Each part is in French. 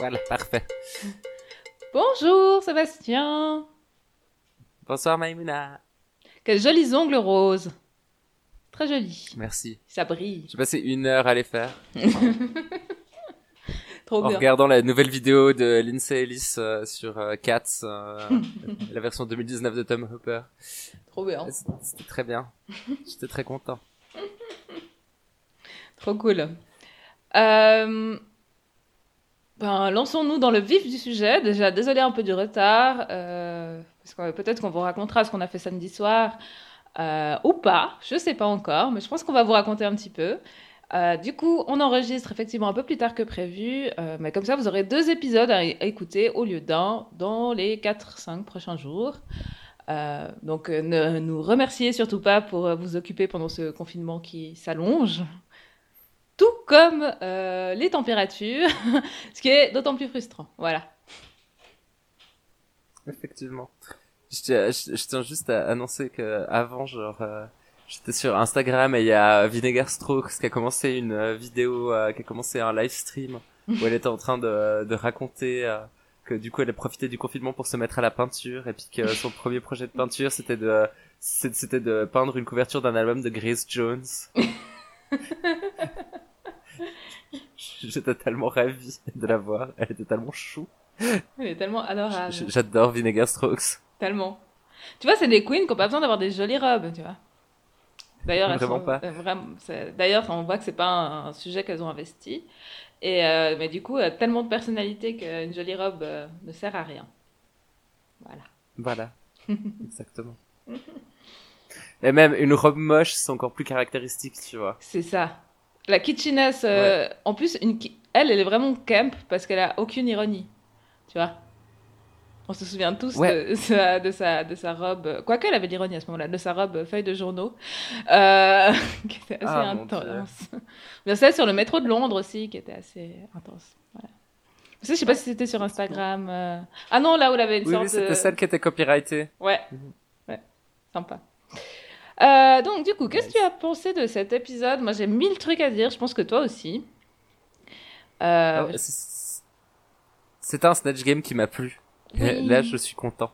Voilà, parfait. Bonjour Sébastien. Bonsoir Maïmouna. Quels jolis ongles roses. Très jolis. Merci. Ça brille. J'ai passé une heure à les faire. Trop en bien. regardant la nouvelle vidéo de Lindsay Ellis euh, sur euh, Cats, euh, la version 2019 de Tom Hooper. Trop bien. C'était très bien. J'étais très content. Trop cool. Euh, Ben, lançons-nous dans le vif du sujet. Déjà, désolé un peu du retard, euh, parce que peut-être qu'on vous racontera ce qu'on a fait samedi soir, euh, ou pas, je sais pas encore, mais je pense qu'on va vous raconter un petit peu. Euh, du coup, on enregistre effectivement un peu plus tard que prévu, euh, mais comme ça, vous aurez deux épisodes à, écouter au lieu d'un dans les 4-5 prochains jours. Euh, donc, euh, ne nous remerciez surtout pas pour euh, vous occuper pendant ce confinement qui s'allonge. Tout comme euh, les températures, ce qui est d'autant plus frustrant. Voilà. Effectivement. Je tiens, je, je tiens juste à annoncer que avant, genre, euh, j'étais sur Instagram et il y a Vinegar Strokes qui a commencé une euh, vidéo, euh, qui a commencé un live stream où elle était en train de, de raconter euh, que du coup elle a profité du confinement pour se mettre à la peinture et puis que son premier projet de peinture c'était de c'était de peindre une couverture d'un album de Grace Jones. J'étais tellement ravi de la voir, elle était tellement chou. Elle est tellement adorable. J'adore Vinegar Strokes. Tellement. Tu vois, c'est des queens qui n'ont pas besoin d'avoir des jolies robes, tu vois. D'ailleurs, Vraiment sont- pas. euh, vraiment, D'ailleurs, on voit que c'est pas un, un sujet qu'elles ont investi. Et euh, mais du coup, euh, tellement de personnalité qu'une jolie robe euh, ne sert à rien. Voilà. Voilà. Exactement. Et même une robe moche, c'est encore plus caractéristique, tu vois. C'est ça. La kitschiness, euh, en plus, une, elle, elle est vraiment camp parce qu'elle a aucune ironie. Tu vois On se souvient tous Ouais. de, sa, de, sa, de sa robe. Quoique, elle avait de l'ironie à ce moment-là, de sa robe feuille de journaux, euh, qui était assez Ah, intense. Mais celle sur le métro de Londres aussi, qui était assez intense. Voilà. Ça, je sais pas si c'était sur Instagram. euh. Ah non, là où elle avait une Oui, sorte oui, c'était de... celle qui était copyrightée. Ouais. Ouais. Sympa. Euh, donc, du coup, qu'est-ce que tu as pensé de cet épisode? Moi, j'ai mille trucs à dire. Je pense que toi aussi. Euh, c'est- C'était un Snatch Game qui m'a plu. Et Oui. Là, je suis content.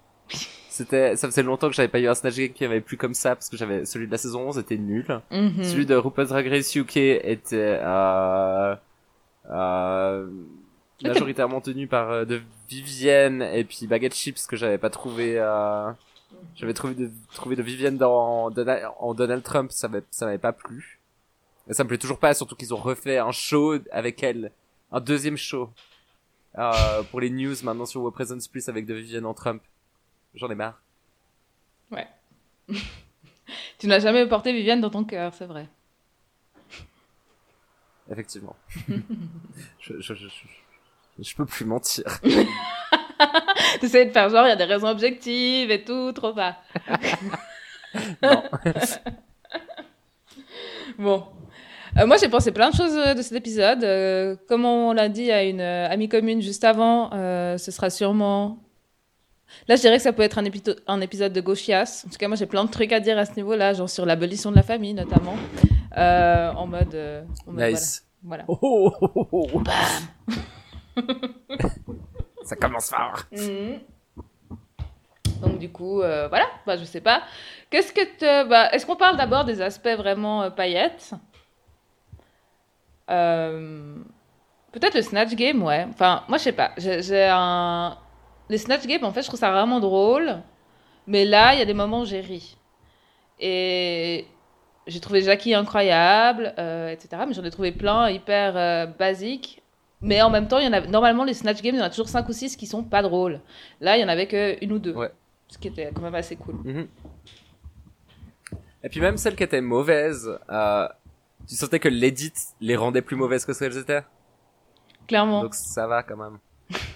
C'était, ça faisait longtemps que j'avais pas eu un Snatch Game qui m'avait plu comme ça, parce que j'avais, celui de la saison 11 était nul. mhm. Celui de RuPaul's Drag Race UK était, euh, euh, majoritairement tenu par euh, de Vivienne et puis Baguette Chips que j'avais pas trouvé, euh, j'avais trouvé de, trouvé de Vivienne dans, en Donald Trump, ça m'avait, ça m'avait pas plu. Et ça me plaît toujours pas, surtout qu'ils ont refait un show avec elle, un deuxième show, euh, pour les news maintenant sur What Presents Plus avec de Vivienne en Trump. J'en ai marre. Tu n'as jamais porté Viviane dans ton cœur, c'est vrai. Effectivement. je, je, je, je, je peux plus mentir. Tu essayes de faire genre, il y a des raisons objectives et tout, trop pas. Non. Bon. Euh, moi, j'ai pensé plein de choses euh, de cet épisode. Euh, comme on l'a dit à une euh, amie commune juste avant, euh, ce sera sûrement. Là, je dirais que ça peut être un, épito- un épisode de Gauchias. En tout cas, moi, j'ai plein de trucs à dire à ce niveau-là, genre sur l'abolition de la famille, notamment. Euh, en mode. en mode, Nice. Voilà. Oh, oh, oh, oh, oh. Ça commence fort. Mhm. Donc, du coup, euh, voilà. Bah, je sais pas. Qu'est-ce que te. Bah, Est-ce qu'on parle d'abord des aspects vraiment euh, paillettes? Euh, Peut-être le Snatch Game, ouais. Enfin, moi, je sais pas. J'ai. Les Snatch Game, en fait, je trouve ça vraiment drôle. Mais là, il y a des moments où j'ai ri. Et j'ai trouvé Jackie incroyable, etc. Mais j'en ai trouvé plein hyper basiques. Mais en même temps, il y en a... normalement, les Snatch Games, il y en a toujours 5 ou 6 qui sont pas drôles. Là, il y en avait que une ou deux. Ouais. Ce qui était quand même assez cool. Mhm. Et puis même celles qui étaient mauvaises, euh, tu sentais que l'édit les rendait plus mauvaises que ce qu'elles étaient? Clairement. Donc ça va quand même.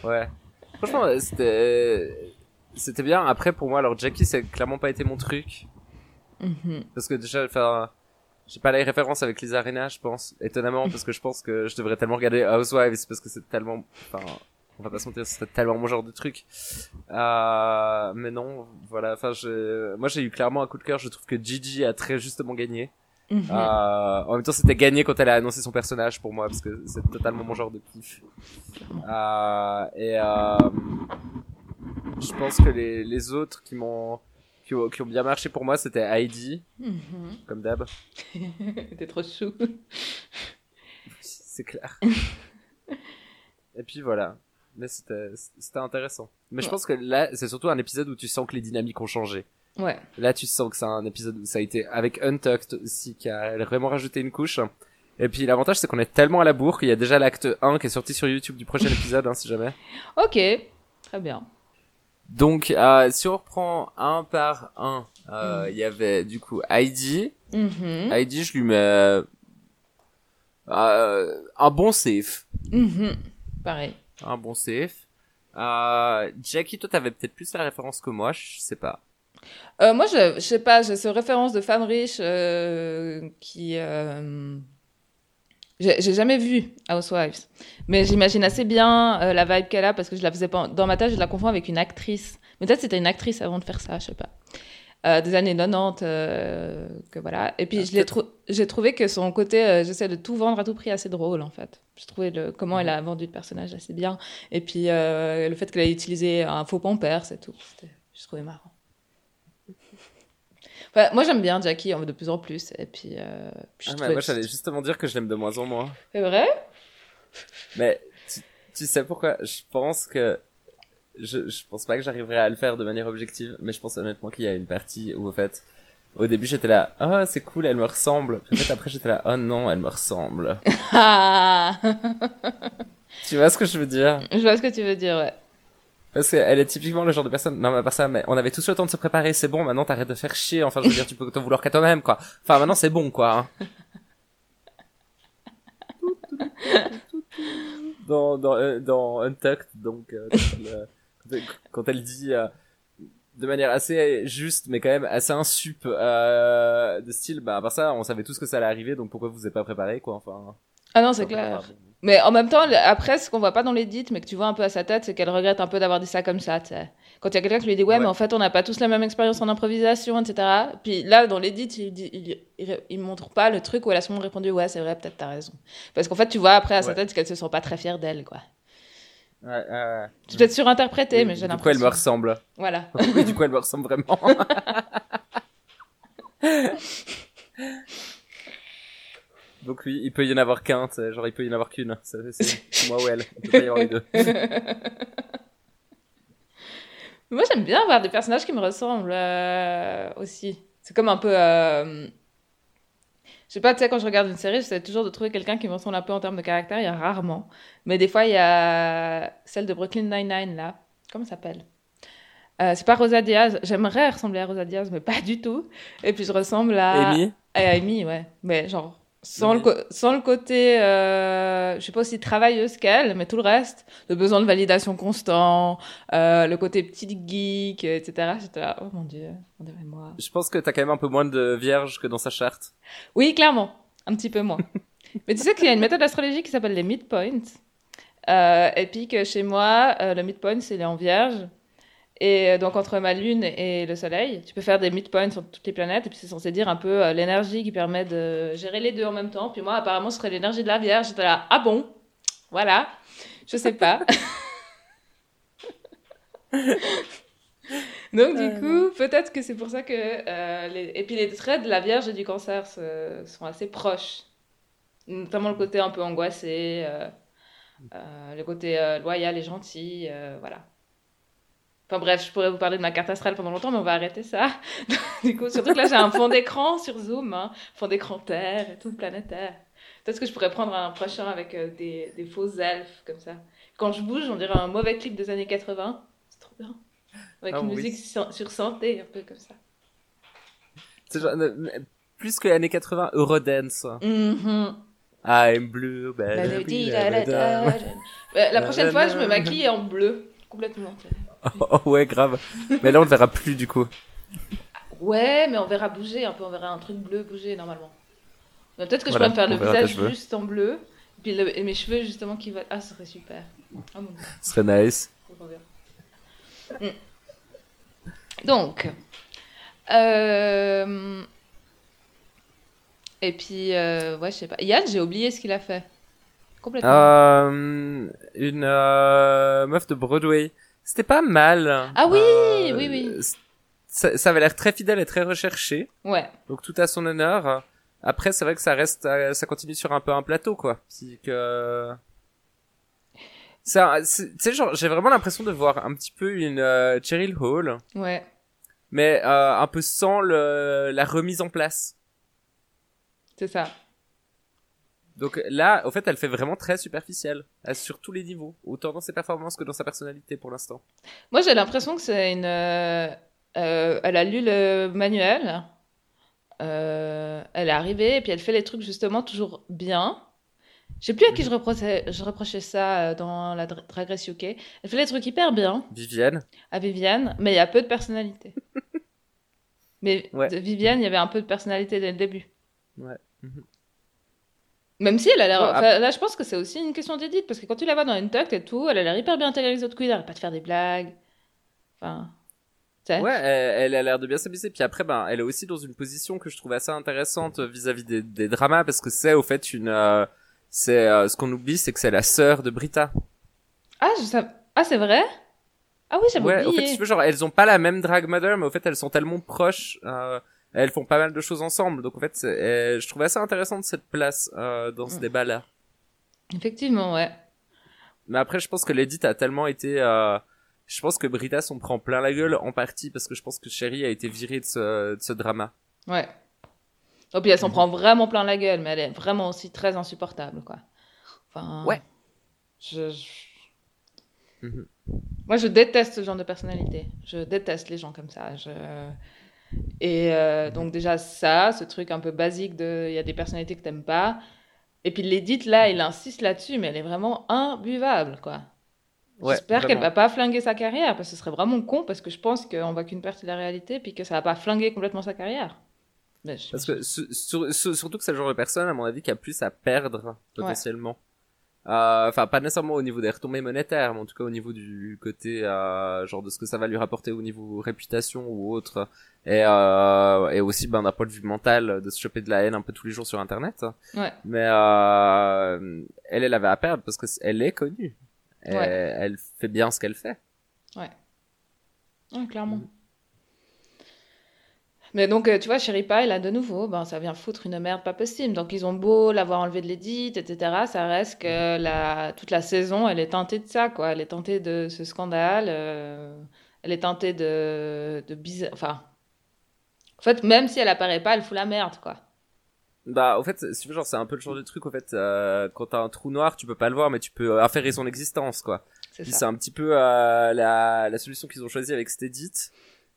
Ouais. Franchement, euh, c'était c'était bien. Après pour moi, alors Jackie, c'est clairement pas été mon truc Mhm. parce que déjà, enfin, j'ai pas les références avec Lisa Arena, je pense. Étonnamment, parce que je pense que je devrais tellement regarder Housewives parce que c'est tellement, enfin, on va pas se mentir, c'est tellement mon genre de truc. Euh, mais non, voilà. Enfin, je, moi j'ai eu clairement un coup de cœur. Je trouve que Gigi a très justement gagné. Mhm. Euh, en même temps, c'était gagné quand elle a annoncé son personnage pour moi, parce que c'est totalement mon genre de kiff. Euh, et euh, je pense que les, les autres qui m'ont qui ont, qui ont bien marché pour moi, c'était Heidi, Mhm. comme d'hab. T'es trop chou. C'est clair. et puis voilà. Mais c'était intéressant. Mais je pense que là, c'est surtout un épisode où tu sens que les dynamiques ont changé. Ouais. Là, tu sens que c'est un épisode où ça a été avec Untucked aussi, qui a vraiment rajouté une couche. Et puis l'avantage, c'est qu'on est tellement à la bourre qu'il y a déjà l'acte 1 qui est sorti sur YouTube du prochain épisode, hein, si jamais. Ok. Très bien. Donc, euh, si on reprend un par un, euh, il Mm. y avait du coup Heidi. Mhm. Heidi, je lui mets euh, un bon safe. Mhm. Pareil. Un bon safe. Euh, Jackie, toi, t'avais peut-être plus la référence que moi, je sais pas. Euh, moi, je, je sais pas, j'ai ce référence de femme riche euh, qui. J'ai j'ai jamais vu Housewives, mais j'imagine assez bien euh, la vibe qu'elle a parce que je la faisais pas dans ma tête, je la confonds avec une actrice. Mais peut-être c'était une actrice avant de faire ça, je sais pas. Euh, des années 90, euh, que voilà. Et puis Ah, trou- j'ai trouvé que son côté, j'essaie de tout vendre à tout prix, assez drôle en fait. Je trouvais le, comment elle a vendu le personnage assez bien. Et puis le fait qu'elle ait utilisé un faux pampers, c'est tout. Je trouvais marrant. Enfin, moi j'aime bien Jackie en- de plus en plus. Et puis, euh, puis je Ah, mais trouvais- moi, j'allais justement dire que je l'aime de moins en moins. C'est vrai? Mais tu, tu sais pourquoi? Je pense que je, je pense pas que j'arriverai à le faire de manière objective, mais je pense honnêtement qu'il y a une partie où en fait, au début j'étais là, ah c'est cool, elle me ressemble. Puis en fait après j'étais là, oh non, elle me ressemble. Ah tu vois ce que je veux dire? Je vois ce que tu veux dire, ouais. Parce qu'elle est typiquement le genre de personne. Non mais pas ça, mais on avait tous le temps de se préparer, c'est bon. Maintenant t'arrêtes de faire chier. Enfin je veux dire, tu peux t'en vouloir qu'à toi-même quoi. Enfin maintenant c'est bon quoi. hein. dans dans euh, dans Untucked donc euh, quand, elle, quand elle dit euh, de manière assez juste mais quand même assez insup euh, de style bah à part ça on savait tous que ça allait arriver donc pourquoi vous êtes pas préparé quoi enfin Ah non, c'est clair. Mais en même temps, après, ce qu'on voit pas dans l'édit, mais que tu vois un peu à sa tête, c'est qu'elle regrette un peu d'avoir dit ça comme ça, tu. Quand il y a quelqu'un qui lui dit, ouais, Ouais. mais en fait, on n'a pas tous la même expérience en improvisation, etc. Puis là, dans l'édit, il, il, il, il montre pas le truc où elle a souvent répondu, ouais, c'est vrai, peut-être t'as raison. Parce qu'en fait, tu vois après à sa tête qu'elle se sent pas très fière d'elle, quoi. ouais, ouais, ouais. C'est peut-être surinterprété, mais j'ai du coup elle l'impression. me ressemble Voilà. Du coup, elle me ressemble vraiment. Donc oui, il peut y en avoir qu'un, genre il peut y en avoir qu'une. C'est moi ou elle. Il peut pas y avoir les deux. Moi, j'aime bien avoir des personnages qui me ressemblent euh, aussi. C'est comme un peu. euh, Je sais pas, tu sais, quand je regarde une série, j'essaie toujours de trouver quelqu'un qui me ressemble un peu en termes de caractère. Il y a rarement. Mais des fois, il y a celle de Brooklyn Nine-Nine, là. Comment ça s'appelle? Euh, C'est pas Rosa Diaz. J'aimerais ressembler à Rosa Diaz, mais pas du tout. Et puis, je ressemble à. Amy? À Amy, ouais. Mais genre, sans, le, co- sans le côté, euh, je sais pas aussi travailleuse qu'elle, mais tout le reste, le besoin de validation constant, euh, le côté petite geek, etc. J'étais là, oh mon dieu, on dirait moi. Je pense que t'as quand même un peu moins de vierges que dans sa charte. Oui, clairement, un petit peu moins. mais tu sais qu'il y a une méthode astrologique qui s'appelle les midpoints. Euh, et puis que chez moi, euh, le midpoint, c'est les en vierge. Et euh, donc, entre ma lune et le soleil, tu peux faire des midpoints sur toutes les planètes. Et puis, c'est censé dire un peu euh, l'énergie qui permet de gérer les deux en même temps. Puis moi, apparemment, ce serait l'énergie de la vierge. J'étais là, ah bon? Voilà. Je sais pas. donc, du coup, peut-être que c'est pour ça que. euh, les... Et puis, les traits de la vierge et du cancer se- sont assez proches. Notamment le côté un peu angoissé, euh, euh, le côté euh, loyal et gentil, euh, voilà. Enfin bref, je pourrais vous parler de ma carte astrale pendant longtemps, mais on va arrêter ça. du coup, surtout que là, j'ai un fond d'écran sur Zoom, hein, fond d'écran Terre et tout planétaire. Peut-être que je pourrais prendre un prochain avec euh, des, des faux elfes, comme ça. Quand je bouge, on dirait un mauvais clip des années 80. C'est trop bien. Avec Ah une oui. musique sur, sur santé, un peu comme ça. C'est genre, euh, plus que les années 80, Eurodance. Mhm. I'm blue. Euh, La prochaine fois, je me maquille en bleu. Complètement. Oh, ouais, grave. Mais là, on le verra plus, du coup. Ouais, mais on verra bouger un peu, on verra un truc bleu bouger normalement. Mais Peut-être que je pourrais me faire le visage juste en bleu, et puis le- et mes cheveux justement qui vont. Ah, ce serait super. Ah Ce serait nice. Mm. Donc, euh, Et puis, euh, ouais, je sais pas. Yann, j'ai oublié ce qu'il a fait. Complètement. Euh, une euh, meuf de Broadway. C'était pas mal. Ah oui, Euh, oui, oui. Ça, ça avait l'air très fidèle et très recherché. Ouais. Donc tout à son honneur. Après, c'est vrai que ça reste, euh, ça continue sur un peu un plateau, quoi. C'est que, ça, c'est- tu sais, genre, j'ai vraiment l'impression de voir un petit peu une euh, Cheryl Hall, Ouais. mais euh, un peu sans le, la remise en place. C'est ça. Donc là, au fait, elle fait vraiment très superficielle, euh, sur tous les niveaux, autant dans ses performances que dans sa personnalité pour l'instant. Moi, j'ai l'impression que c'est une. euh, euh, elle a lu le manuel. euh, elle est arrivée et puis elle fait les trucs justement toujours bien. Je sais plus à qui je reprochais, je reprochais ça euh, dans la Dra- Drag Race UK. Elle fait les trucs hyper bien Vivienne. à Viviane, mais il y a peu de personnalité. mais Ouais. de Viviane, il y avait un peu de personnalité dès le début. Ouais. Même si elle a l'air. Ouais, enfin, là, je pense que c'est aussi une question d'édite, parce que quand tu la vois dans une tuck et tout, elle a l'air hyper bien intégrée les autres queens, elle arrête pas de faire des blagues. Enfin. Ouais, elle, elle a l'air de bien s'amuser. Puis après, ben, elle est aussi dans une position que je trouve assez intéressante vis-à-vis des, des dramas, parce que c'est au fait une, euh, c'est euh, ce qu'on oublie, c'est que c'est la sœur de Brita. Ah, je sais... ah c'est vrai? Ah oui, j'avais Ouais, au oublié. fait, tu veux, genre, elles ont pas la même drag mother, mais au fait, elles sont tellement proches. Euh, elles font pas mal de choses ensemble. Donc, en fait, euh, je trouvais assez intéressante cette place euh, dans ce Mm. débat-là. Effectivement, ouais. Mais après, je pense que l'édite a tellement été... Euh, je pense que Brita s'en prend plein la gueule, en partie, parce que je pense que Sherry a été virée de ce, de ce drama. Ouais. Et puis elle s'en Mhm. prend vraiment plein la gueule, mais elle est vraiment aussi très insupportable, quoi. Enfin. Ouais. Je. je- Mhm. Moi, je déteste ce genre de personnalité. Je déteste les gens comme ça. Je... Et euh, donc, déjà, ça, ce truc un peu basique de. Il y a des personnalités que t'aimes pas. Et puis, l'édite, là, il insiste là-dessus, mais elle est vraiment imbuvable, quoi. Ouais, J'espère qu'elle va pas flinguer sa carrière, parce que ce serait vraiment con, parce que je pense qu'on voit qu'une partie de la réalité, puis que ça va pas flinguer complètement sa carrière. Mais je- Parce que su- sur- sur- surtout que c'est le genre de personne, à mon avis, qui a plus à perdre potentiellement. Enfin, pas nécessairement au niveau des retombées monétaires, mais en tout cas au niveau du côté euh, genre de ce que ça va lui rapporter au niveau réputation ou autre, et euh, et aussi ben d'un point de vue mental de se choper de la haine un peu tous les jours sur Internet. Ouais. Mais euh, elle, elle avait à perdre parce que elle est connue. Ouais. elle fait bien ce qu'elle fait. Ouais, clairement. Mais donc, euh, tu vois, Sherry Pie, là, de nouveau, ben, ça vient foutre une merde pas possible. Donc, ils ont beau l'avoir enlevé de l'édit, etc. Ça reste que la... toute la saison, elle est teintée de ça, quoi. Elle est teintée de ce scandale. euh, Elle est teintée de, de bizarre. Enfin. En fait, même si elle apparaît pas, elle fout la merde, quoi. Bah, au fait, si genre, c'est un peu le genre de truc, au fait, euh, quand t'as un trou noir, tu peux pas le voir, mais tu peux affairer son existence, quoi. C'est Puis ça. c'est un petit peu euh, la, la solution qu'ils ont choisie avec cette edit,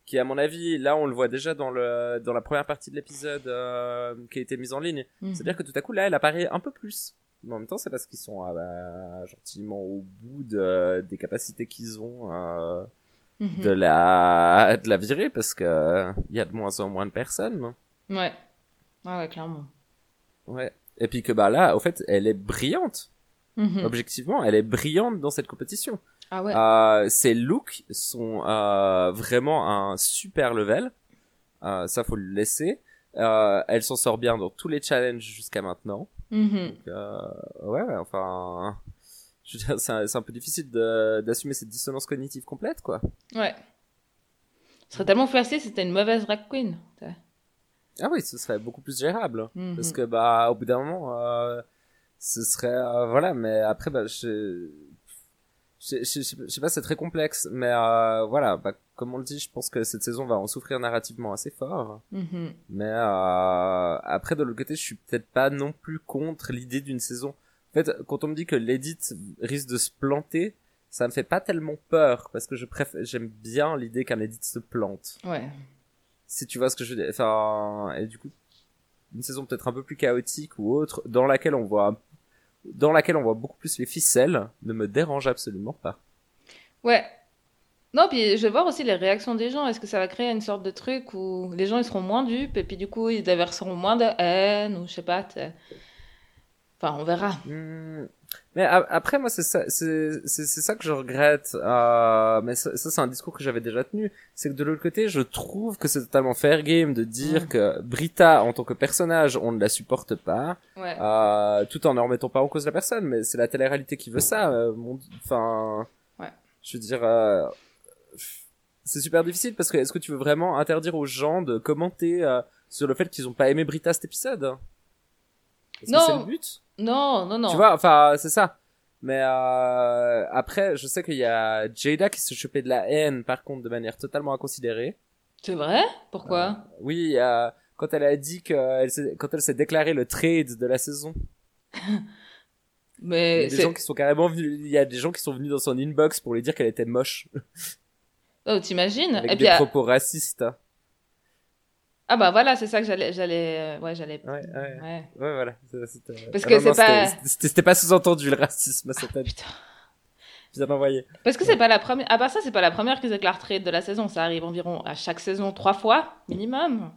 qui à mon avis, là on le voit déjà dans le dans la première partie de l'épisode euh, qui a été mise en ligne. Mhm. C'est-à-dire que tout à coup là, elle apparaît un peu plus. Mais en même temps, c'est parce qu'ils sont euh, bah, gentiment au bout de, des capacités qu'ils ont euh, Mhm. de la de la virer, parce que il y a de moins en moins de personnes. Ouais. Ouais, ouais, clairement. Ouais. Et puis que bah là, au fait, elle est brillante. Mhm. Objectivement, elle est brillante dans cette compétition. Ah ouais. Euh, ses looks sont euh, vraiment un super level. Euh, ça faut le laisser. Euh, elle s'en sort bien dans tous les challenges jusqu'à maintenant. Mhm. Donc, euh, ouais, enfin, je veux dire, c'est un, peu difficile d'assumer cette dissonance cognitive complète, quoi. Ouais. Ce serait tellement facile si c'était une mauvaise drag queen. Ah oui, ce serait beaucoup plus gérable. Mhm. Parce que bah au bout d'un moment, euh, ce serait voilà. Mais après, bah je je, sais pas, c'est très complexe. Mais euh, voilà, bah, comme on le dit, je pense que cette saison va en souffrir narrativement assez fort. Mhm. Mais euh, après, de l'autre côté, je suis peut-être pas non plus contre l'idée d'une saison. En fait, quand on me dit que l'édit risque de se planter, ça me fait pas tellement peur parce que je préfère, j'aime bien l'idée qu'un édit se plante. Ouais. Si tu vois ce que je veux dire. Enfin, et du coup, une saison peut-être un peu plus chaotique ou autre, dans laquelle on voit, dans laquelle on voit beaucoup plus les ficelles, ne me dérange absolument pas. Ouais. Non, puis je vais voir aussi les réactions des gens. Est-ce que ça va créer une sorte de truc où les gens ils seront moins dupes et puis du coup ils déverseront moins de haine ou je sais pas. Enfin, on verra. Hmm, Mais après, moi, c'est ça, c'est, c'est, c'est ça que je regrette. Euh, mais ça, ça, c'est un discours que j'avais déjà tenu. C'est que de l'autre côté, je trouve que c'est totalement fair game de dire Mm. que Brita, en tant que personnage, on ne la supporte pas, Ouais. euh, tout en ne remettant pas en cause la personne. Mais c'est la télé-réalité qui veut ça. euh, Enfin, Ouais. je veux dire, euh, c'est super difficile parce que est-ce que tu veux vraiment interdire aux gens de commenter euh, sur le fait qu'ils ont pas aimé Brita cet épisode? Est-ce que c'est le but? Non, non, non. tu vois, enfin, c'est ça. Mais euh, après, je sais qu'il y a Jada qui se chopait de la haine, par contre, de manière totalement inconsidérée. C'est vrai? Pourquoi? Oui, il y a- quand elle a dit que quand elle s'est déclaré le trade de la saison, il y Mais a des gens qui sont carrément venus, il y a des gens qui sont venus dans son inbox pour lui dire qu'elle était moche, Oh, t'imagines? Avec Et des puis, propos racistes. Ah bah voilà, c'est ça que j'allais, j'allais, euh, ouais, j'allais. Ouais, ouais, Ouais. ouais, voilà. C'était- Parce Ah que non, c'est non, pas- c'était- C'était c'était pas sous-entendu le racisme, c'était Oh, putain. bien envoyé. Parce que c'est pas la première. À part ça, c'est pas la première qu'ils déclarent trade de la saison. Ça arrive environ à chaque saison trois fois minimum.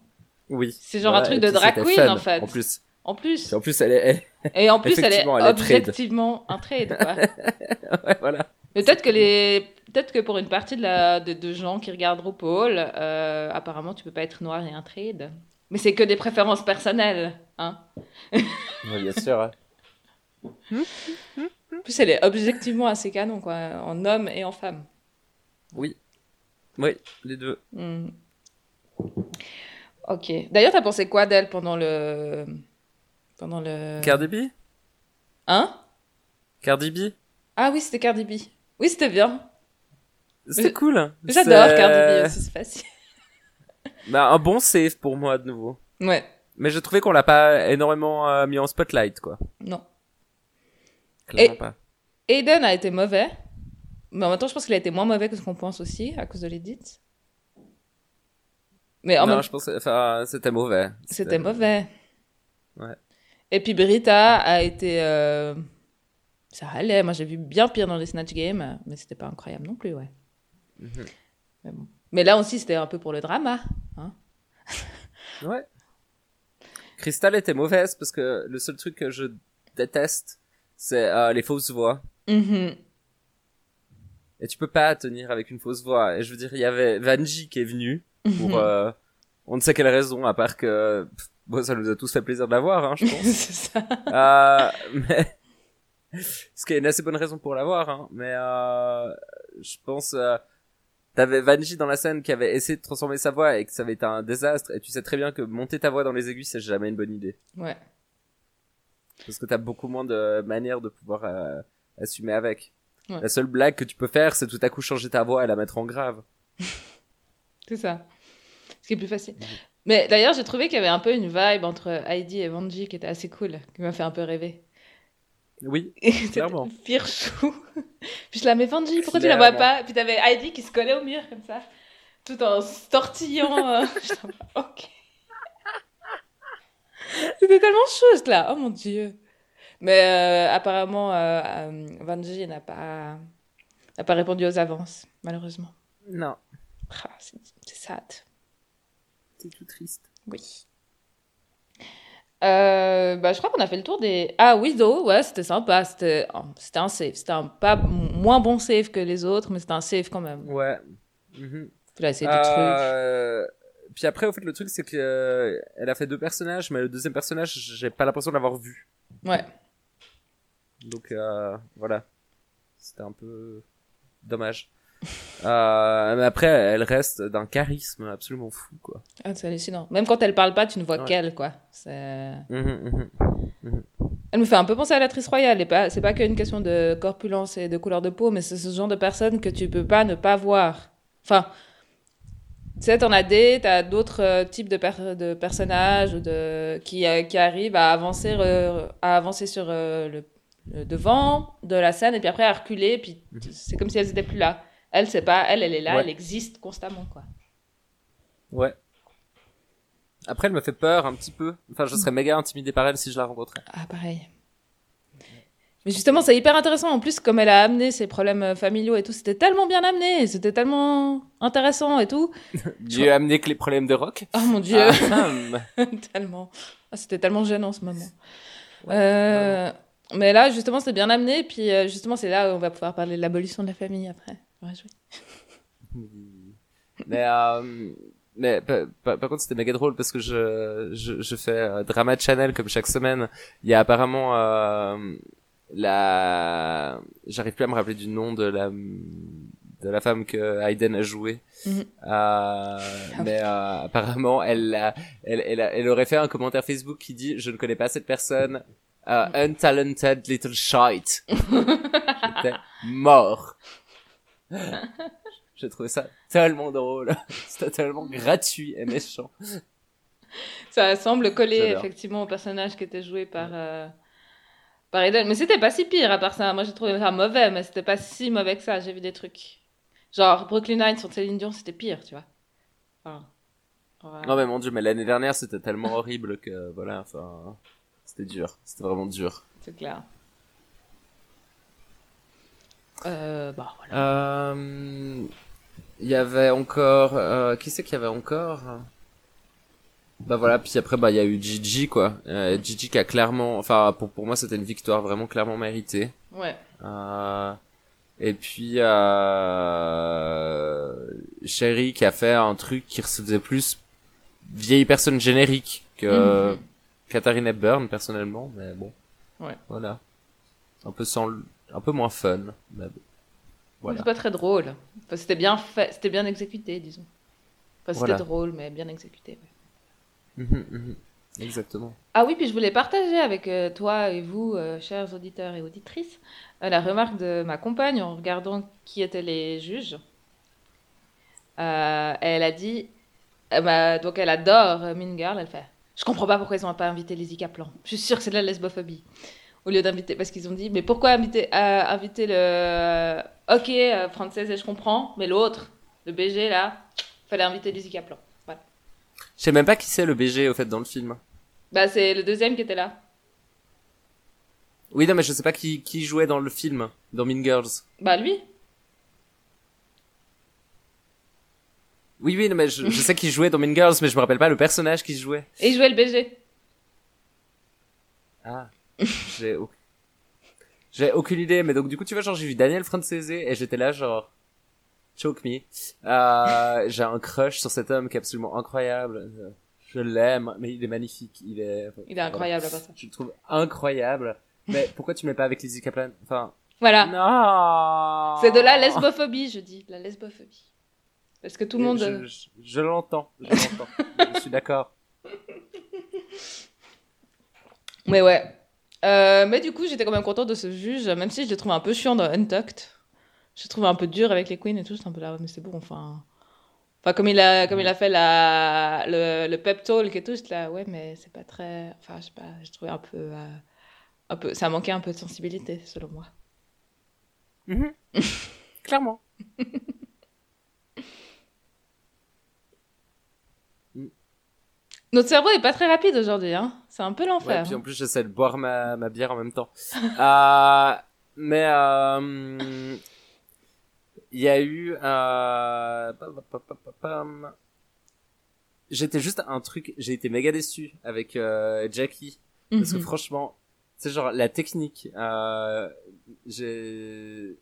Oui. C'est genre un truc de drag queen, fun, en fait. En plus. En plus. Et en plus, elle est, elle- Et en plus, elle est Effectivement, elle est trade. objectivement un trade. Quoi. ouais, voilà. Peut-être que les, peut-être que pour une partie de la de, de gens qui regardent RuPaul, euh, apparemment, tu peux pas être noir et un trade. Mais c'est que des préférences personnelles, hein. Oui, bien sûr. hein. En plus, elle est objectivement assez canon, quoi, en homme et en femme. Oui. Oui, les deux. Hmm. Ok. D'ailleurs, t'as pensé quoi d'elle pendant le, pendant le. Cardi B? Hein? Cardi B? Ah oui, c'était Cardi B. Oui, c'était bien. C'était Mais- cool. J'adore C'est- Cardi B aussi, c'est facile. Bah, un bon save pour moi, de nouveau. Ouais, Mais je trouvais qu'on l'a pas énormément euh, mis en spotlight, quoi. non. Clairement Et- pas. Aiden a été mauvais, mais en même temps, je pense qu'il a été moins mauvais que ce qu'on pense aussi, à cause de l'édit. Mais en non, même je pense, enfin, c'était mauvais. c'était mauvais. Ouais. Et puis Brita a été. euh, Ça allait, moi j'ai vu bien pire dans les Snatch Games, mais c'était pas incroyable non plus, ouais. Mhm. Mais, bon. Mais là aussi, c'était un peu pour le drama. Ouais. Crystal était mauvaise parce que le seul truc que je déteste, c'est euh, les fausses voix. Mhm. Et tu peux pas tenir avec une fausse voix. Et je veux dire, il y avait Vanji qui est venu pour Mhm. euh, on ne sait quelle raison, à part que pff, bon, ça nous a tous fait plaisir de la voir, hein, je pense. c'est ça. Euh, mais ce qui est une assez bonne raison pour l'avoir, hein. Mais euh, je pense, euh, t'avais Vanji dans la scène qui avait essayé de transformer sa voix et que ça avait été un désastre. Et tu sais très bien que monter ta voix dans les aigus, c'est jamais une bonne idée, Ouais. parce que t'as beaucoup moins de manières de pouvoir euh, assumer avec. Ouais. La seule blague que tu peux faire, c'est tout à coup changer ta voix et la mettre en grave. C'est ça. Ce qui est plus facile. Mais d'ailleurs, j'ai trouvé qu'il y avait un peu une vibe entre Heidi et Vanji qui était assez cool, qui m'a fait un peu rêver. Oui, C'était Clairement. Pire chou. Puis je la mets Vanji, pourquoi tu la vois pas? Puis t'avais Heidi qui se collait au mur comme ça, tout en se tortillant. euh. Ok. C'était tellement chou là, oh mon dieu. Mais euh, apparemment, euh, euh, Vanji n'a pas, n'a pas répondu aux avances, malheureusement. non, Ah, c'est c'est sad. c'est tout triste. Oui. Euh, bah, je crois qu'on a fait le tour des. Ah, Widow, ouais, c'était sympa. C'était oh, un save. C'était un pas moins bon save que les autres, mais c'était un save quand même. Ouais. Mhm. Il a essayé des trucs. Euh, Puis après, au fait, le truc, c'est que euh, elle a fait deux personnages, mais le deuxième personnage, j'ai pas l'impression de l'avoir vu. Ouais. Donc euh, voilà, c'était un peu dommage. Euh, mais après, elle reste d'un charisme absolument fou, quoi. Ah, c'est hallucinant. Même quand elle parle pas, tu ne vois Ouais. qu'elle, quoi. C'est- Mhm, mhm. Elle me fait un peu penser à l'actrice royale. Et pas, c'est pas qu'une question de corpulence et de couleur de peau, mais c'est ce genre de personne que tu peux pas ne pas voir. Enfin, tu sais, t'en as des, t'as d'autres euh, types de, per- de personnages de, qui, euh, qui arrivent à avancer, euh, à avancer sur euh, le, le devant de la scène et puis après à reculer, puis c'est comme si elles étaient plus là. Elle, c'est pas, elle, elle est là, Ouais. elle existe constamment, quoi. Ouais. Après, elle me fait peur un petit peu. Enfin, je serais méga intimidé par elle si je la rencontrais. Ah, pareil. Mais justement, c'est hyper intéressant. En plus, comme elle a amené ses problèmes euh, familiaux et tout, c'était tellement bien amené, c'était tellement intéressant et tout. Dieu a amené que les problèmes de rock. Oh mon dieu, Ah, tellement. Ah, c'était tellement gênant ce moment. Euh, Mais là, justement, c'est bien amené. Puis, euh, justement, c'est là où on va pouvoir parler de l'abolition de la famille après. Jouer. mais, euh, mais par, par, par contre, c'était méga drôle parce que je, je, je fais euh, Drama Channel comme chaque semaine. Il y a apparemment euh, la... J'arrive plus à me rappeler du nom de la de la femme que Hayden a joué. Mhm. Euh, mais euh, apparemment, elle, a- elle, elle, a- elle aurait fait un commentaire Facebook qui dit je ne connais pas cette personne, euh, untalented little shite. J'étais mort. J'ai trouvé ça tellement drôle. C'était tellement gratuit et méchant. Ça semble coller effectivement au personnage qui était joué par, euh, par Eden. Mais c'était pas si pire à part ça. Moi, j'ai trouvé ça mauvais, mais c'était pas si mauvais que ça. J'ai vu des trucs. Genre, Brooklyn Nine sur Céline Dion, c'était pire, tu vois. Enfin, voilà. Non mais mon dieu, mais l'année dernière c'était tellement horrible que voilà, enfin, c'était dur. C'était vraiment dur. C'est clair. Euh, bah voilà. Euh, Il y avait encore, euh, qui c'est qu'il y avait encore? Bah voilà, puis après bah il y a eu Gigi quoi. Euh, Gigi qui a clairement, enfin pour pour moi c'était une victoire vraiment clairement méritée. Ouais. Euh, et puis euh, Sherry qui a fait un truc qui faisait plus vieille personne générique que Mhm. Katharine Hepburn personnellement, mais bon. Ouais. Voilà. Un peu sans, le- un peu moins fun, mais bon. Voilà. C'est pas très drôle. Enfin, c'était bien fait, c'était bien exécuté, disons. Enfin, c'était Voilà. drôle, mais bien exécuté. ouais. Mhm, mhm. Exactement. Ah oui, puis je voulais partager avec euh, toi et vous, euh, chers auditeurs et auditrices, euh, la remarque de ma compagne en regardant qui étaient les juges. Euh, elle a dit, bah, donc elle adore Mean Girl, elle fait, je comprends pas pourquoi ils ont pas invité Lizzie Kaplan. Je suis sûre que c'est de la lesbophobie. Au lieu d'inviter, parce qu'ils ont dit, mais pourquoi inviter, euh, inviter le, ok, euh, française et je comprends, mais l'autre, le BG là, fallait inviter Lizzie Kaplan. Voilà. Je sais même pas qui c'est le BG au fait dans le film. Bah c'est le deuxième qui était là. Oui, non, mais je sais pas qui, qui jouait dans le film, dans Mean Girls. Bah lui. Oui, oui, non, mais je, je sais qui jouait dans Mean Girls, mais je me rappelle pas le personnage qui jouait. Et il jouait le BG. Ah. J'ai au- j'ai aucune idée, mais donc du coup, tu vois, genre, j'ai vu Daniel Francese et j'étais là, genre, choke me. Euh, j'ai un crush sur cet homme qui est absolument incroyable. Je l'aime, mais il est magnifique. Il est, Il est incroyable à part ça. Je le trouve incroyable. Mais pourquoi tu mets pas avec Lizzie Kaplan? Enfin, Voilà. non. C'est de la lesbophobie, je dis. La lesbophobie. Parce que tout le monde. Je, euh, je, je l'entends, je l'entends. je suis d'accord. Mais ouais. Euh, mais du coup, j'étais quand même contente de ce juge, même si je l'ai trouvé un peu chiant dans Untucked. Je l'ai trouvé un peu dur avec les queens et tout. C'est un peu là, mais c'est bon, enfin. Enfin, comme il a, comme il a fait la, le, le pep talk et tout, j'étais là, ouais, mais c'est pas très. Enfin, je sais pas, j'ai trouvé un peu. euh, un peu ça manquait un peu de sensibilité, selon moi. Mhm. Clairement. Notre cerveau est pas très rapide aujourd'hui, hein. C'est un peu Ouais, l'enfer. puis en plus, j'essaie de boire ma, ma bière en même temps. euh, mais euh, il y a eu... Euh. J'étais juste un truc, j'ai été méga déçu avec euh, Jackie. Parce que Mhm. franchement, c'est genre la technique. Euh,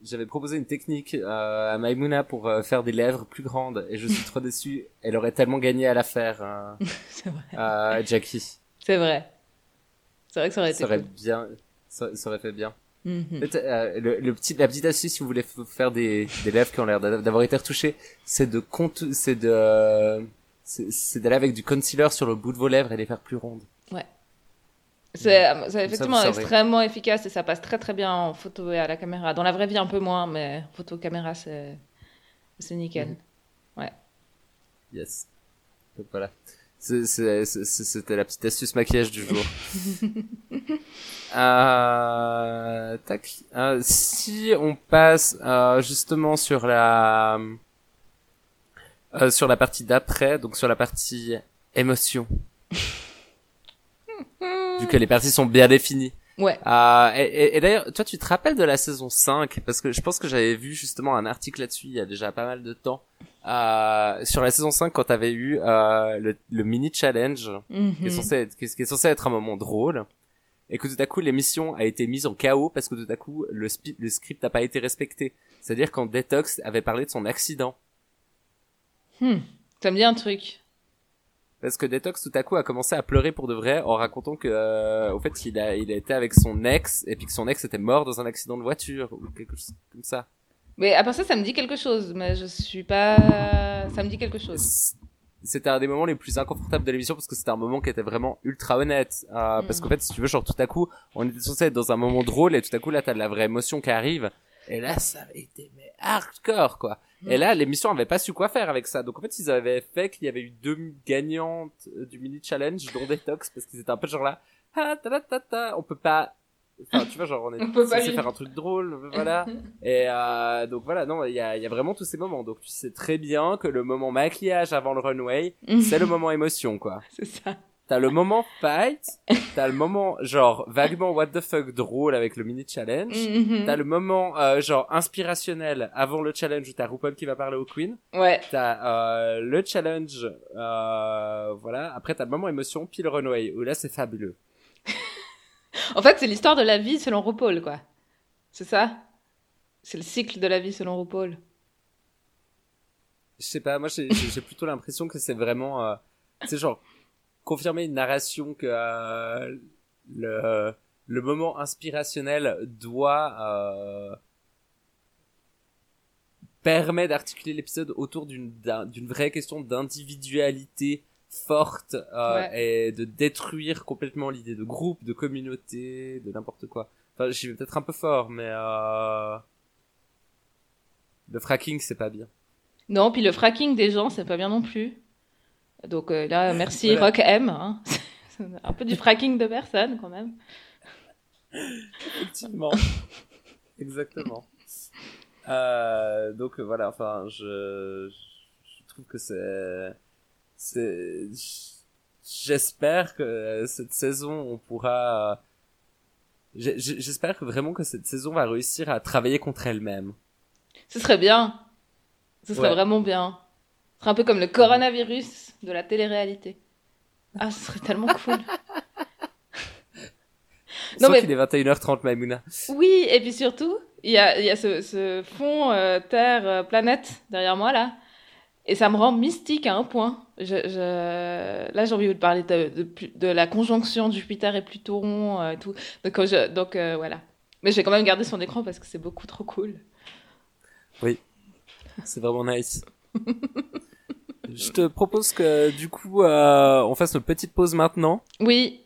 J'avais proposé une technique euh, à Maimouna pour euh, faire des lèvres plus grandes et je suis trop déçu. Elle aurait tellement gagné à la faire, euh, C'est vrai. euh, Jackie. C'est vrai. C'est vrai que ça aurait été Ça aurait cool. bien, ça, ça aurait fait bien. Mhm. Euh, le, le petit, la petite astuce si vous voulez faire des, des lèvres qui ont l'air d'a- d'avoir été retouchées, c'est de compte, c'est de, c'est d'aller avec du concealer sur le bout de vos lèvres et les faire plus rondes. Comme c'est ça, effectivement extrêmement efficace et ça passe très très bien en photo et à la caméra. Dans la vraie vie un peu moins, mais photo caméra c'est c'est nickel. Mhm. Yes. Donc voilà. C'était la petite astuce maquillage du jour. euh, tac. Euh, si on passe euh, justement sur la euh, sur la partie d'après, donc sur la partie émotion, vu que les parties sont bien définies. Ouais. Euh, et et- et d'ailleurs, toi, tu te rappelles de la saison 5 Parce que je pense que j'avais vu justement un article là-dessus il y a déjà pas mal de temps. Euh, sur la saison 5, quand t'avais eu euh, le, le mini challenge, qui, est Mhm. censé être, qui, est- qui est censé être un moment drôle. et que tout à coup l'émission a été mise en chaos parce que tout à coup le, le script n'a pas été respecté. C'est-à-dire quand Detox avait parlé de son accident. Hmm, ça me dit un truc. Parce que Detox tout à coup a commencé à pleurer pour de vrai en racontant que euh, au fait il a il a été avec son ex et puis que son ex était mort dans un accident de voiture ou quelque chose comme ça. Mais à part ça, ça me dit quelque chose, mais je suis pas. Ça me dit quelque chose. C'était un des moments les plus inconfortables de l'émission parce que c'était un moment qui était vraiment ultra honnête. Euh, Parce qu'en fait, si tu veux, genre tout à coup, on était censé être dans un moment drôle et tout à coup là, t'as de la vraie émotion qui arrive. Et là, ça avait été mais hardcore quoi. Mm. Et là, l'émission avait pas su quoi faire avec ça. Donc en fait, ils avaient fait qu'il y avait eu deux gagnantes euh, du mini challenge, dont Detox, parce qu'ils étaient un peu genre là. Ah, ta, ta, ta, on peut pas Enfin, tu vois, genre, on est censé faire un truc drôle, voilà. Et euh, donc voilà, non, il y a, y a vraiment tous ces moments. Donc tu sais très bien que le moment maquillage avant le runway, c'est le moment émotion, quoi. C'est ça. T'as le moment fight, t'as le moment genre vaguement what the fuck drôle avec le mini challenge, mm-hmm. t'as le moment euh, genre inspirationnel avant le challenge où t'as RuPaul qui va parler au Queen, ouais. t'as euh, le challenge, euh, voilà. Après t'as le moment émotion puis le runway où là c'est fabuleux. En fait, c'est l'histoire de la vie selon RuPaul, quoi. C'est ça? C'est le cycle de la vie selon RuPaul. Je sais pas, moi j'ai plutôt l'impression que c'est vraiment, euh, c'est genre confirmer une narration que euh, le le moment inspirationnel doit euh, permet d'articuler l'épisode autour d'une d'une vraie question d'individualité forte euh, et de détruire complètement l'idée de groupe, de communauté, de n'importe quoi. Enfin, j'y vais peut-être un peu fort, mais euh... le fracking, c'est pas bien. Non, puis le fracking des gens, c'est pas bien non plus. Donc euh, là, merci Rock M. Hein. un peu du fracking de personnes quand même. Effectivement. Exactement. Euh, donc voilà, enfin, je, je trouve que c'est c'est j'espère que cette saison on pourra j'espère vraiment que cette saison va réussir à travailler contre elle-même. Ce serait bien. Ce serait vraiment bien. Ce serait un peu comme le coronavirus de la télé-réalité. Ah, ce serait tellement cool. non mais il est 21h30 Maimouna. Oui, et puis surtout, il y a, y a ce, ce fond euh, Terre euh, derrière moi là et ça me rend mystique à un point. Je, je... Là, j'ai envie de parler de, de, de, la conjonction Jupiter et Pluton euh, et tout. Donc, je... Donc euh, voilà. Mais je vais quand même garder son écran parce que c'est beaucoup trop cool. Oui, c'est vraiment nice. Je te propose que du coup, euh, on fasse une petite pause maintenant. Oui.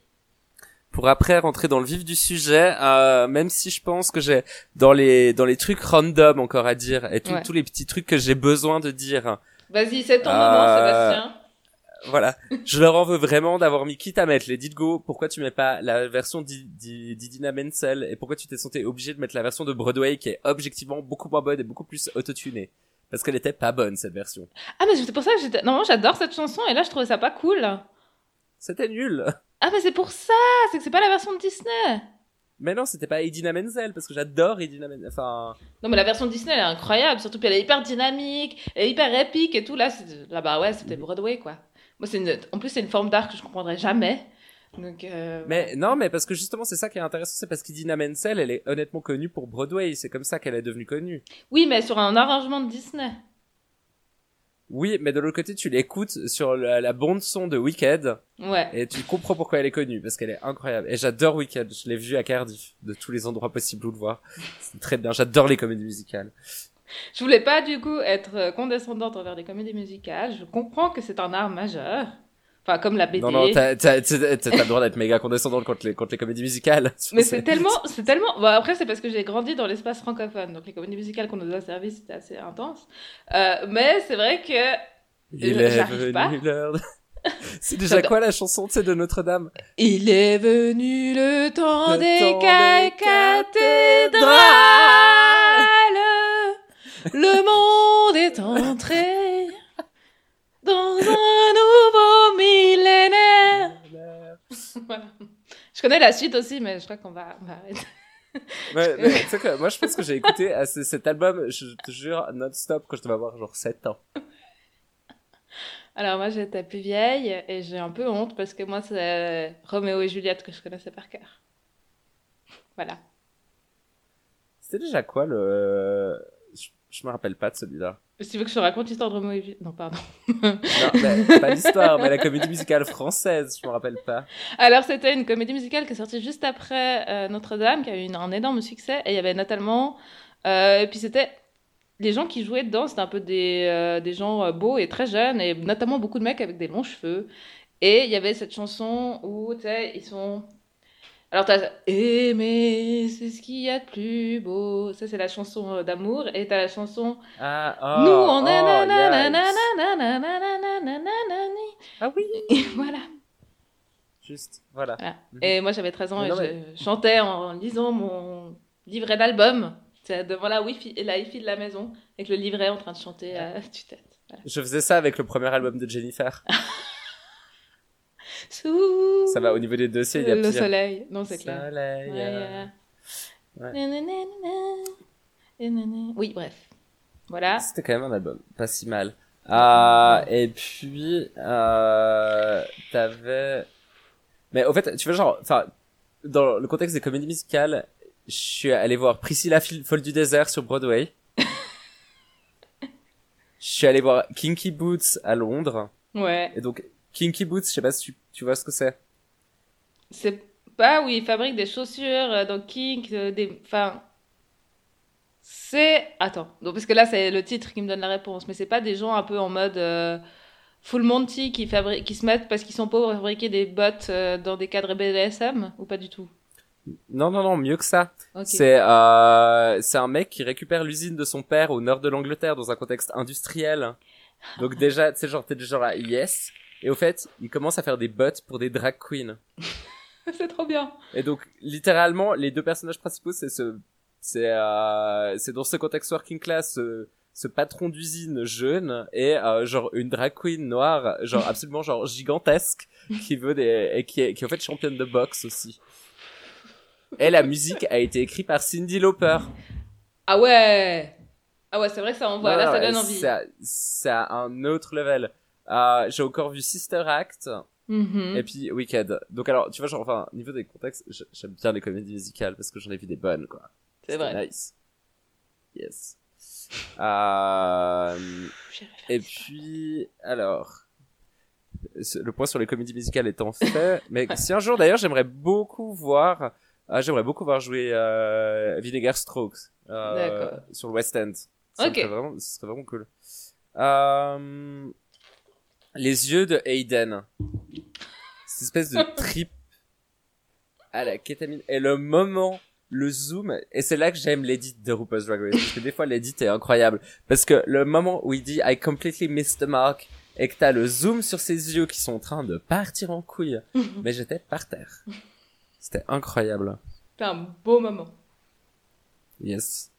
Pour après rentrer dans le vif du sujet, euh, même si je pense que j'ai dans les dans les trucs random encore à dire et tous les petits trucs que j'ai besoin de dire Vas-y, c'est ton moment, euh, Sébastien. Voilà, je leur en veux vraiment d'avoir mis quitte à mettre les Go. Pourquoi tu mets pas la version d'Idina Menzel et pourquoi tu t'es senti obligé de mettre la version de Broadway qui est objectivement beaucoup moins bonne et beaucoup plus autotunée? Parce qu'elle était pas bonne cette version. Ah mais c'est pour ça que j'étais. Non, j'adore cette chanson et là je trouvais ça pas cool. C'était nul. Ah mais c'est pour ça, c'est que c'est pas la version de Disney. Mais non, c'était pas Edina Menzel, parce que j'adore Edina Menzel. Enfin. Non, mais la version Disney, elle est incroyable. Surtout qu'elle est hyper dynamique, elle est hyper épique et tout. Là, là bah ouais, c'était Broadway, quoi. Moi, c'est une... En plus, c'est une forme d'art que je comprendrais jamais. Donc, euh... Mais non, mais parce que justement, c'est ça qui est intéressant, c'est parce qu'Edina Menzel, elle est honnêtement connue pour Broadway. C'est comme ça qu'elle est devenue connue. Oui, mais sur un arrangement de Disney. Oui, mais de l'autre côté, tu l'écoutes sur la, bande son de Wicked. Ouais. Et tu comprends pourquoi elle est connue, parce qu'elle est incroyable. Et j'adore Wicked. Je l'ai vu à Cardiff, de tous les endroits possibles où le voir. C'est très bien. J'adore les comédies musicales. Je voulais pas, du coup, être condescendante envers les comédies musicales. Je comprends que c'est un art majeur. Enfin, comme la BD. Non, non, t'as, t'as, le droit d'être méga condescendant contre les, contre les comédies musicales. Mais c'est tellement, c'est tellement, bon, après, c'est parce que j'ai grandi dans l'espace francophone. Donc, les comédies musicales qu'on nous a servies, c'était assez intense. Euh, mais c'est vrai que, il est venu l'heure. C'est déjà quoi la chanson, tu sais, de Notre-Dame? Il est venu le temps des cathédrales. Le monde est entré dans un voilà. Je connais la suite aussi, mais je crois qu'on va, arrêter. ouais, mais tu sais que moi je pense que j'ai écouté cet album, je te jure, non-stop quand je devais avoir genre 7 ans. Alors moi j'étais plus vieille et j'ai un peu honte parce que moi c'est Roméo et Juliette que je connaissais par cœur. Voilà. C'était déjà quoi le. Je, je me rappelle pas de celui-là. Si tu veux que je te raconte l'histoire de Roméo et Juliette Non, pardon. Non, mais, pas l'histoire, mais la comédie musicale française, je me rappelle pas. Alors, c'était une comédie musicale qui est sortie juste après euh, Notre-Dame, qui a eu une- un énorme succès. Et il y avait notamment. euh, et puis, c'était. Les gens qui jouaient dedans, c'était un peu des, euh, des gens beaux et très jeunes, et notamment beaucoup de mecs avec des longs cheveux. Et il y avait cette chanson où, tu sais, ils sont. Alors, t'as Aimer, c'est ce qu'il y a de plus beau. Ça, c'est la chanson euh, d'amour. Et t'as la chanson Ah, oh, Nous, on est. oh. Ah oui, Et voilà. juste, voilà. Voilà. Mhm. Et moi, j'avais 13 ans Mais et non, je chantais en lisant mon livret d'album. Devant la wifi la wifi de la maison, avec le livret en train de chanter à tue-tête. Voilà. Je faisais ça avec le premier album de Jennifer. Sous Ça va, au niveau des dossiers, il y a le pire. soleil. Non, c'est clair. Soleil, Ouais, ouais. Ouais. Nanana, nanana. Oui, bref. Voilà. C'était quand même un album, pas si mal. Euh, et puis, euh, t'avais... Mais au fait, tu vois, genre, enfin, dans le contexte des comédies musicales, je suis allé voir Priscilla Folle du désert sur Broadway. Je suis allé voir Kinky Boots à Londres. Ouais. Et donc, Kinky Boots, je sais pas si tu, tu vois ce que c'est? C'est pas où ils fabriquent des chaussures, euh, donc kink, euh, des. Enfin. C'est. Attends. Donc, parce que là, c'est le titre qui me donne la réponse. Mais c'est pas des gens un peu en mode. euh, Full Monty qui, fabri- qui se mettent parce qu'ils sont pauvres à fabriquer des bottes euh, dans des cadres BDSM ou pas du tout? Non, non, non, mieux que ça. C'est euh, c'est un mec qui récupère l'usine de son père au nord de l'Angleterre dans un contexte industriel. Donc déjà, tu sais, genre, t'es déjà là, yes. Et au fait, il commence à faire des bottes pour des drag queens. c'est trop bien. Et donc, littéralement, les deux personnages principaux, c'est ce, c'est, euh, c'est dans ce contexte working class, ce, ce patron d'usine jeune et euh, genre une drag queen noire, genre absolument genre gigantesque, qui veut des, et qui est, qui est en fait championne de boxe aussi. Et la musique a été écrite par Cindy Lauper. Ah ouais Ah ouais, c'est vrai que ça envoie. Non, Là, ça donne euh, envie. C'est à, c'est à un autre level. Euh, j'ai encore vu Sister Act Mhm. et puis Wicked. Donc alors, tu vois, genre, enfin, niveau des contextes, j'aime bien les comédies musicales parce que j'en ai vu des bonnes, quoi. C'est vrai. Nice. Yes. Euh, et puis, alors, le point sur les comédies musicales étant fait, mais si un jour d'ailleurs j'aimerais beaucoup voir, ah, j'aimerais beaucoup voir jouer euh, Vinegar Strokes euh, sur le West End. Ça Ok. vraiment, ce serait vraiment cool. Euh, les yeux de Hayden. Cette espèce de trip à la kétamine. Et le moment, le zoom, et c'est là que j'aime l'édit de RuPaul's Drag Race, parce que des fois l'édit est incroyable. Parce que le moment où il dit I completely missed the mark, et que t'as le zoom sur ses yeux qui sont en train de partir en couille, mais j'étais par terre. C'était incroyable. C'était un beau moment. Yes.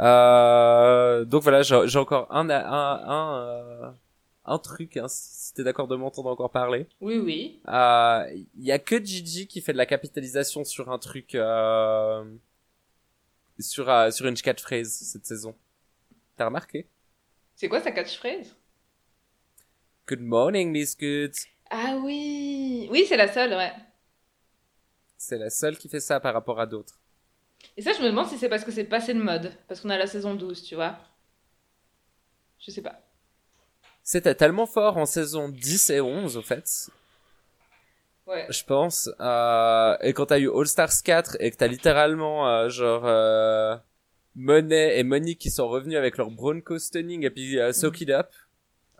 Euh, donc voilà, j'ai encore un, un, un, euh, un truc, hein, si t'es d'accord de m'entendre encore parler. Oui, oui. Euh, Il y a que Gigi qui fait de la capitalisation sur un truc, euh, sur, euh, sur une catchphrase cette saison. T'as remarqué? C'est quoi sa catchphrase? Good morning, Miss Good. Ah oui Oui, c'est la seule, ouais. C'est la seule qui fait ça par rapport à d'autres. Et ça, je me demande si c'est parce que c'est passé de mode. Parce qu'on a la saison 12, tu vois. Je sais pas. C'était tellement fort en saison 10 et 11, au fait. Ouais. Je pense. Euh, et quand t'as eu All Stars 4 et que t'as littéralement euh, genre euh, Monet et Monique qui sont revenus avec leur Bronco stunning et puis euh, Soak It Up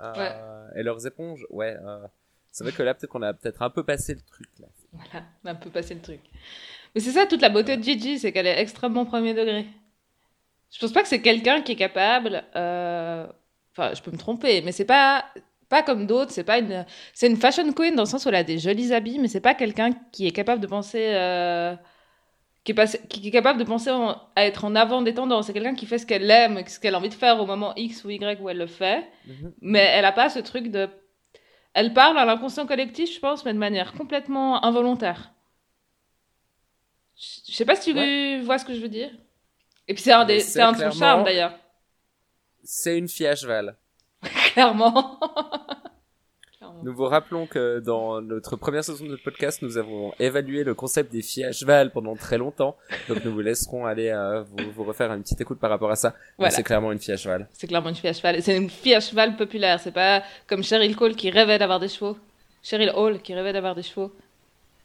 euh, et leurs éponges, ouais. Euh, c'est vrai que là peut-être qu'on a peut-être un peu passé le truc là. Voilà, on a un peu passé le truc. Mais c'est ça toute la beauté de Gigi, c'est qu'elle est extrêmement premier degré. Je pense pas que c'est quelqu'un qui est capable. Enfin, je peux me tromper, mais c'est pas pas comme d'autres. C'est pas une. C'est une fashion queen dans le sens où elle a des jolis habits, mais c'est pas quelqu'un qui est capable de penser. euh, Qui est, passé- qui est capable de penser en- à être en avant des tendances. C'est quelqu'un qui fait ce qu'elle aime, ce qu'elle a envie de faire au moment X ou Y où elle le fait. Mais elle a pas ce truc de. Elle parle à l'inconscient collectif, je pense, mais de manière complètement involontaire. Je sais pas si tu vois ce que je veux dire. Et puis c'est un, des, un de son charme d'ailleurs. C'est une fille à cheval. Clairement. Clairement. Nous vous rappelons que dans notre première saison de podcast, nous avons évalué le concept des filles à cheval pendant très longtemps. Donc nous vous laisserons aller euh, vous, vous, refaire une petite écoute par rapport à ça. Voilà. C'est clairement une fille à cheval. C'est clairement une fille à cheval. C'est une fille à cheval populaire. C'est pas comme Cheryl Cole qui rêvait d'avoir des chevaux. Cheryl Hall qui rêvait d'avoir des chevaux.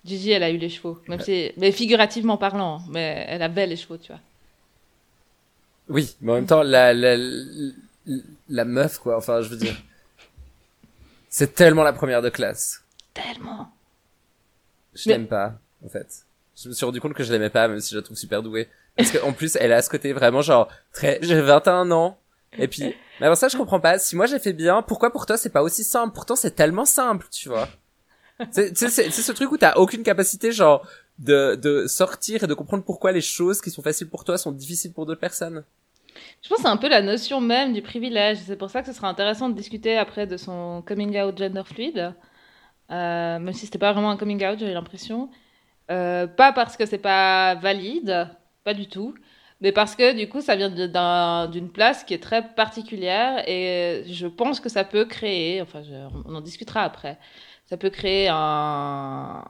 Gigi, elle a eu les chevaux. Même si, mais figurativement parlant, mais elle avait les chevaux, tu vois. Oui, mais en même temps, la, la, la meuf, quoi. Enfin, je veux dire. C'est tellement la première de classe. Tellement. Je l'aime pas, en fait. Je me suis rendu compte que je l'aimais pas, même si je la trouve super douée. Parce qu'en plus, elle a ce côté vraiment genre, très, j'ai 21 ans. Et puis, mais avant ça, je comprends pas. Si moi j'ai fait bien, pourquoi pour toi c'est pas aussi simple? Pourtant, c'est tellement simple, tu vois. c'est, c'est, ce truc où t'as aucune capacité, genre, de, de sortir et de comprendre pourquoi les choses qui sont faciles pour toi sont difficiles pour d'autres personnes. Je pense que c'est un peu la notion même du privilège. C'est pour ça que ce sera intéressant de discuter après de son coming out gender fluide. Euh, même si c'était pas vraiment un coming out, j'avais l'impression. Euh, pas parce que c'est pas valide, pas du tout, mais parce que du coup ça vient d'une place qui est très particulière et je pense que ça peut créer, enfin on en discutera après, ça peut créer un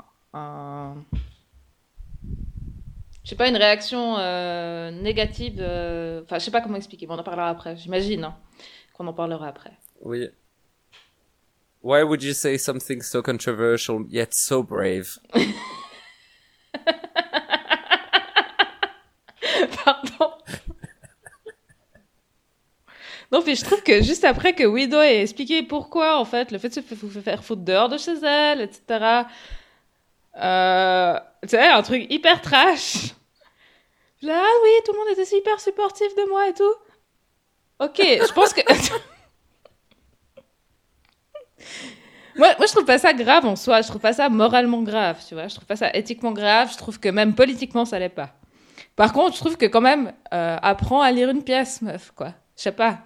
je sais pas, une réaction euh, négative. Euh, enfin, je sais pas comment expliquer, mais on en parlera après. J'imagine hein, qu'on en parlera après. Oui. Why would you say something so controversial yet so brave? Pardon. non, mais je trouve que juste après que Widow ait expliqué pourquoi, en fait, le fait de se faire foutre dehors de chez elle, etc. Euh, tu sais, un truc hyper trash. Là, ah oui, tout le monde était super supportif de moi et tout. Ok, je pense que. moi, moi, je trouve pas ça grave en soi. Je trouve pas ça moralement grave, tu vois. Je trouve pas ça éthiquement grave. Je trouve que même politiquement, ça l'est pas. Par contre, je trouve que quand même, euh, apprends à lire une pièce, meuf, quoi. Je sais pas.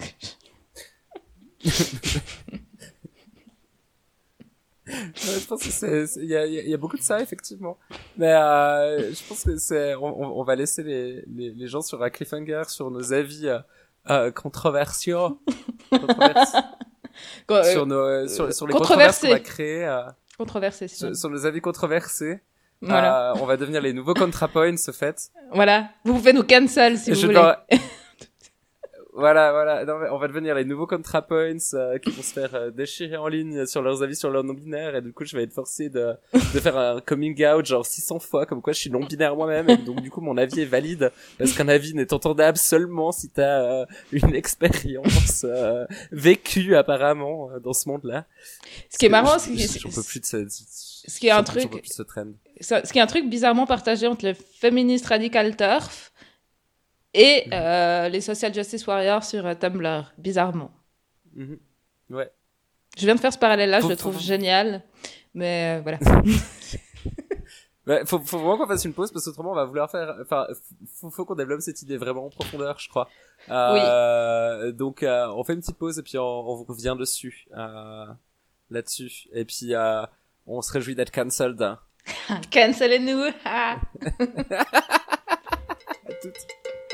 je pense que il y a, y a, beaucoup de ça effectivement. Mais euh, je pense que c'est, on, on, va laisser les, les, les, gens sur un cliffhanger sur nos avis euh, euh controversiaux, sur nos, sur, sur les controverses qu'on va créer. Euh, controversés. Sur, sur, nos avis controversés. Voilà. Euh, on va devenir les nouveaux ContraPoints, ce fait. Voilà. Vous pouvez nous cancel si vous voulez. Voilà, voilà. Non, on va devenir les nouveaux ContraPoints euh, qui vont se faire euh, déchirer en ligne sur leurs avis sur leur non-binaire et du coup je vais être forcé de, de faire un coming out genre 600 fois comme quoi je suis non-binaire moi-même et donc du coup mon avis est valide parce qu'un avis n'est entendable seulement si t'as euh, une expérience euh, vécue apparemment dans ce monde-là. Ce qui est marrant, c'est que peux plus de ce, ce qui est un truc, ce, ce qui est un truc bizarrement partagé entre les féministes radical turf et euh, les Social Justice Warriors sur euh, Tumblr, bizarrement. Mhm. Ouais. Je viens de faire ce parallèle-là, je le trouve génial, mais euh, voilà. Ouais, faut, faut vraiment qu'on fasse une pause parce qu'autrement on va vouloir faire. Enfin, faut, faut qu'on développe cette idée vraiment en profondeur, je crois. Euh, oui. Donc, euh, on fait une petite pause et puis on, on revient dessus, euh, là-dessus. Et puis, euh, on se réjouit d'être cancelled. Cancelez-nous. à toutes.